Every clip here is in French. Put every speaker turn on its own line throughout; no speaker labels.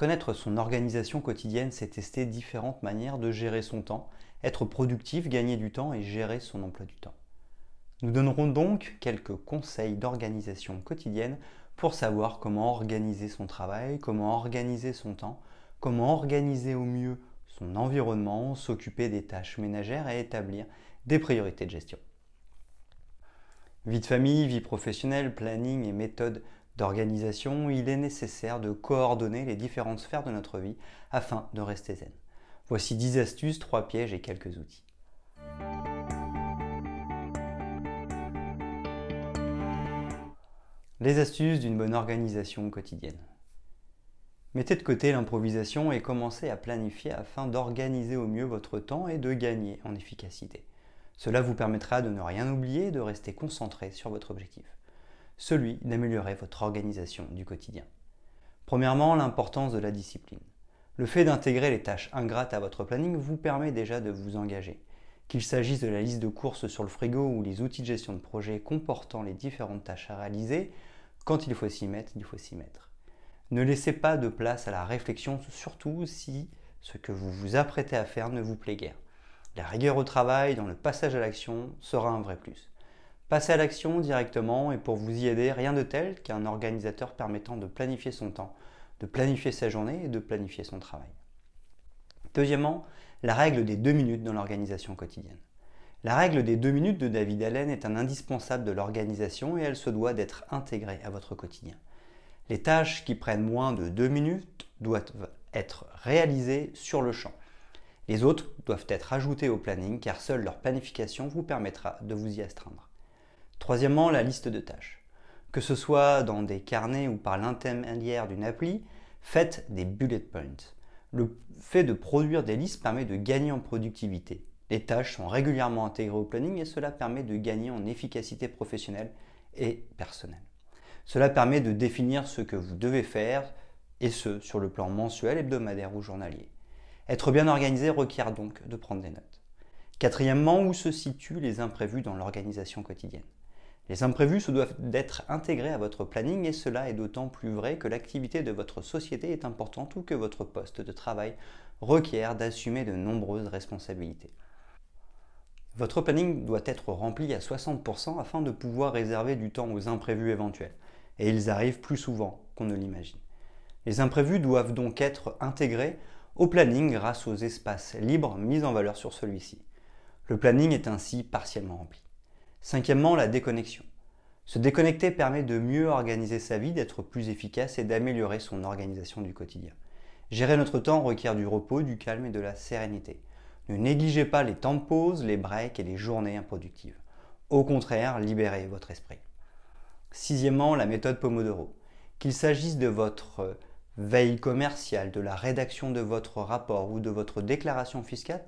Connaître son organisation quotidienne, c'est tester différentes manières de gérer son temps, être productif, gagner du temps et gérer son emploi du temps. Nous donnerons donc quelques conseils d'organisation quotidienne pour savoir comment organiser son travail, comment organiser son temps, comment organiser au mieux son environnement, s'occuper des tâches ménagères et établir des priorités de gestion. Vie de famille, vie professionnelle, planning et méthode d'organisation, il est nécessaire de coordonner les différentes sphères de notre vie afin de rester zen. Voici 10 astuces, 3 pièges et quelques outils. Les astuces d'une bonne organisation quotidienne. Mettez de côté l'improvisation et commencez à planifier afin d'organiser au mieux votre temps et de gagner en efficacité. Cela vous permettra de ne rien oublier et de rester concentré sur votre objectif celui d'améliorer votre organisation du quotidien. Premièrement, l'importance de la discipline. Le fait d'intégrer les tâches ingrates à votre planning vous permet déjà de vous engager. Qu'il s'agisse de la liste de courses sur le frigo ou les outils de gestion de projet comportant les différentes tâches à réaliser, quand il faut s'y mettre, il faut s'y mettre. Ne laissez pas de place à la réflexion, surtout si ce que vous vous apprêtez à faire ne vous plaît guère. La rigueur au travail, dans le passage à l'action, sera un vrai plus. Passez à l'action directement et pour vous y aider, rien de tel qu'un organisateur permettant de planifier son temps, de planifier sa journée et de planifier son travail. Deuxièmement, la règle des deux minutes dans l'organisation quotidienne. La règle des deux minutes de David Allen est un indispensable de l'organisation et elle se doit d'être intégrée à votre quotidien. Les tâches qui prennent moins de deux minutes doivent être réalisées sur le champ. Les autres doivent être ajoutées au planning car seule leur planification vous permettra de vous y astreindre. Troisièmement, la liste de tâches. Que ce soit dans des carnets ou par l'intermédiaire d'une appli, faites des bullet points. Le fait de produire des listes permet de gagner en productivité. Les tâches sont régulièrement intégrées au planning et cela permet de gagner en efficacité professionnelle et personnelle. Cela permet de définir ce que vous devez faire et ce sur le plan mensuel, hebdomadaire ou journalier. Être bien organisé requiert donc de prendre des notes. Quatrièmement, où se situent les imprévus dans l'organisation quotidienne? Les imprévus se doivent d'être intégrés à votre planning et cela est d'autant plus vrai que l'activité de votre société est importante ou que votre poste de travail requiert d'assumer de nombreuses responsabilités. Votre planning doit être rempli à 60% afin de pouvoir réserver du temps aux imprévus éventuels. Et ils arrivent plus souvent qu'on ne l'imagine. Les imprévus doivent donc être intégrés au planning grâce aux espaces libres mis en valeur sur celui-ci. Le planning est ainsi partiellement rempli. Cinquièmement, la déconnexion. Se déconnecter permet de mieux organiser sa vie, d'être plus efficace et d'améliorer son organisation du quotidien. Gérer notre temps requiert du repos, du calme et de la sérénité. Ne négligez pas les temps de pause, les breaks et les journées improductives. Au contraire, libérez votre esprit. Sixièmement, la méthode Pomodoro. Qu'il s'agisse de votre veille commerciale, de la rédaction de votre rapport ou de votre déclaration fiscale,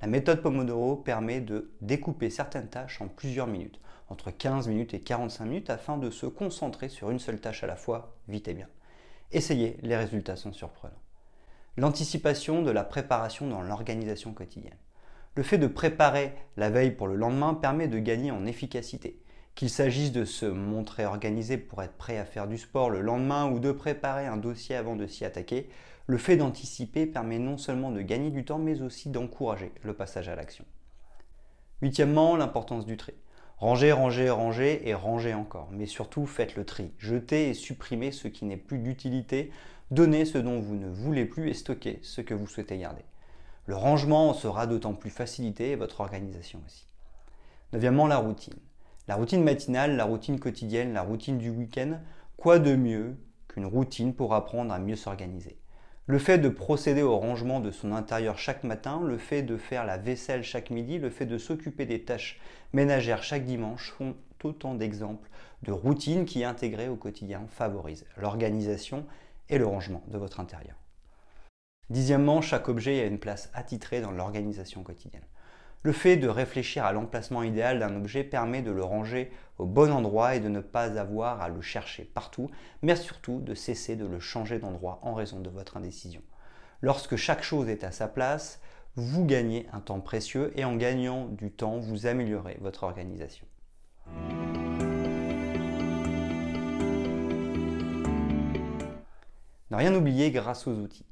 la méthode Pomodoro permet de découper certaines tâches en plusieurs minutes, entre 15 minutes et 45 minutes, afin de se concentrer sur une seule tâche à la fois, vite et bien. Essayez, les résultats sont surprenants. L'anticipation de la préparation dans l'organisation quotidienne. Le fait de préparer la veille pour le lendemain permet de gagner en efficacité. Qu'il s'agisse de se montrer organisé pour être prêt à faire du sport le lendemain ou de préparer un dossier avant de s'y attaquer, le fait d'anticiper permet non seulement de gagner du temps mais aussi d'encourager le passage à l'action. Huitièmement, l'importance du tri. Rangez, rangez, rangez et rangez encore. Mais surtout, faites le tri. Jetez et supprimez ce qui n'est plus d'utilité. Donnez ce dont vous ne voulez plus et stockez ce que vous souhaitez garder. Le rangement sera d'autant plus facilité et votre organisation aussi. Neuvièmement, la routine. La routine matinale, la routine quotidienne, la routine du week-end, quoi de mieux qu'une routine pour apprendre à mieux s'organiser? Le fait de procéder au rangement de son intérieur chaque matin, le fait de faire la vaisselle chaque midi, le fait de s'occuper des tâches ménagères chaque dimanche sont autant d'exemples de routines qui, intégrées au quotidien, favorisent l'organisation et le rangement de votre intérieur. Dixièmement, chaque objet a une place attitrée dans l'organisation quotidienne. Le fait de réfléchir à l'emplacement idéal d'un objet permet de le ranger au bon endroit et de ne pas avoir à le chercher partout, mais surtout de cesser de le changer d'endroit en raison de votre indécision. Lorsque chaque chose est à sa place, vous gagnez un temps précieux et en gagnant du temps, vous améliorez votre organisation. Ne rien oublier grâce aux outils.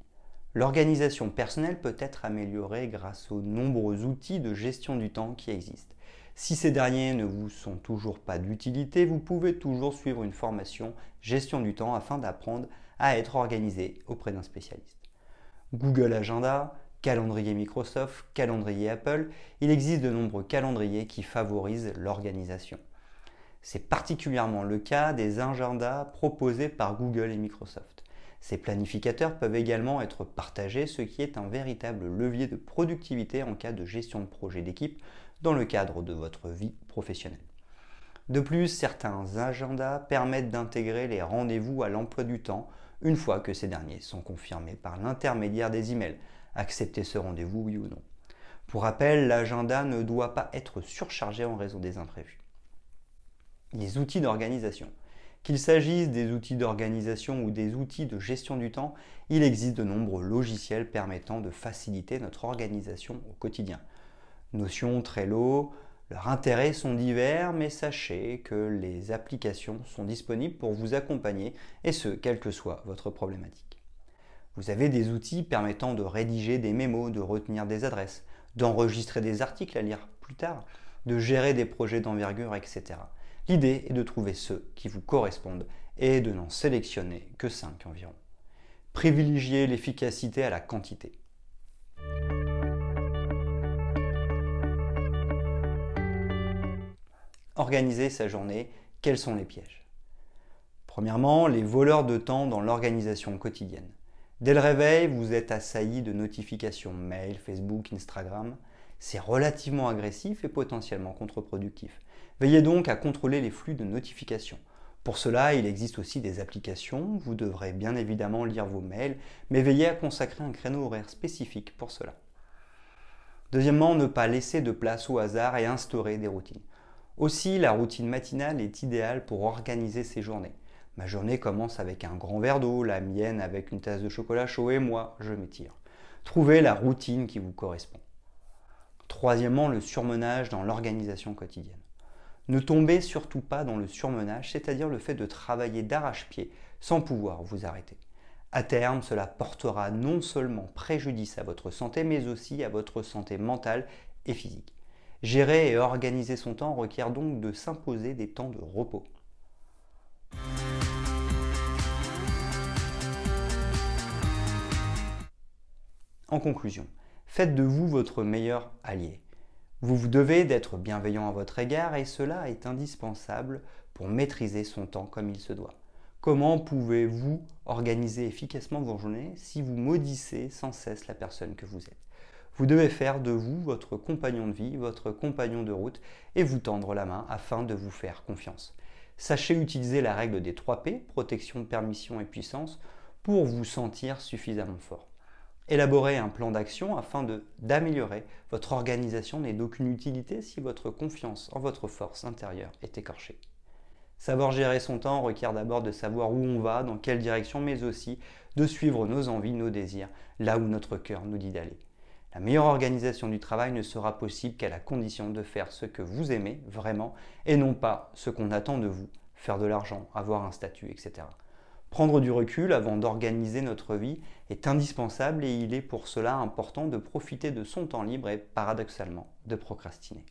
L'organisation personnelle peut être améliorée grâce aux nombreux outils de gestion du temps qui existent. Si ces derniers ne vous sont toujours pas d'utilité, vous pouvez toujours suivre une formation gestion du temps afin d'apprendre à être organisé auprès d'un spécialiste. Google Agenda, calendrier Microsoft, calendrier Apple, il existe de nombreux calendriers qui favorisent l'organisation. C'est particulièrement le cas des agendas proposés par Google et Microsoft. Ces planificateurs peuvent également être partagés, ce qui est un véritable levier de productivité en cas de gestion de projet d'équipe dans le cadre de votre vie professionnelle. De plus, certains agendas permettent d'intégrer les rendez-vous à l'emploi du temps une fois que ces derniers sont confirmés par l'intermédiaire des emails. Accepter ce rendez-vous, oui ou non. Pour rappel, l'agenda ne doit pas être surchargé en raison des imprévus. Les outils d'organisation. Qu'il s'agisse des outils d'organisation ou des outils de gestion du temps, il existe de nombreux logiciels permettant de faciliter notre organisation au quotidien. Notion, Trello, leurs intérêts sont divers, mais sachez que les applications sont disponibles pour vous accompagner, et ce, quelle que soit votre problématique. Vous avez des outils permettant de rédiger des mémos, de retenir des adresses, d'enregistrer des articles à lire plus tard, de gérer des projets d'envergure, etc. L'idée est de trouver ceux qui vous correspondent et de n'en sélectionner que 5 environ. Privilégiez l'efficacité à la quantité. Organiser sa journée, quels sont les pièges? Premièrement, les voleurs de temps dans l'organisation quotidienne. Dès le réveil, vous êtes assailli de notifications mail, Facebook, Instagram. C'est relativement agressif et potentiellement contre-productif. Veillez donc à contrôler les flux de notifications. Pour cela, il existe aussi des applications. Vous devrez bien évidemment lire vos mails, mais veillez à consacrer un créneau horaire spécifique pour cela. Deuxièmement, ne pas laisser de place au hasard et instaurer des routines. Aussi, la routine matinale est idéale pour organiser ses journées. Ma journée commence avec un grand verre d'eau, la mienne avec une tasse de chocolat chaud et moi, je m'étire. Trouvez la routine qui vous correspond. Troisièmement, le surmenage dans l'organisation quotidienne. Ne tombez surtout pas dans le surmenage, c'est-à-dire le fait de travailler d'arrache-pied sans pouvoir vous arrêter. À terme, cela portera non seulement préjudice à votre santé, mais aussi à votre santé mentale et physique. Gérer et organiser son temps requiert donc de s'imposer des temps de repos. En conclusion, faites de vous votre meilleur allié. Vous vous devez d'être bienveillant à votre égard et cela est indispensable pour maîtriser son temps comme il se doit. Comment pouvez-vous organiser efficacement vos journées si vous maudissez sans cesse la personne que vous êtes? Vous devez faire de vous votre compagnon de vie, votre compagnon de route et vous tendre la main afin de vous faire confiance. Sachez utiliser la règle des 3 P, protection, permission et puissance, pour vous sentir suffisamment fort. Élaborer un plan d'action afin d'améliorer votre organisation n'est d'aucune utilité si votre confiance en votre force intérieure est écorchée. Savoir gérer son temps requiert d'abord de savoir où on va, dans quelle direction, mais aussi de suivre nos envies, nos désirs, là où notre cœur nous dit d'aller. La meilleure organisation du travail ne sera possible qu'à la condition de faire ce que vous aimez vraiment et non pas ce qu'on attend de vous, faire de l'argent, avoir un statut, etc. Prendre du recul avant d'organiser notre vie est indispensable et il est pour cela important de profiter de son temps libre et paradoxalement de procrastiner.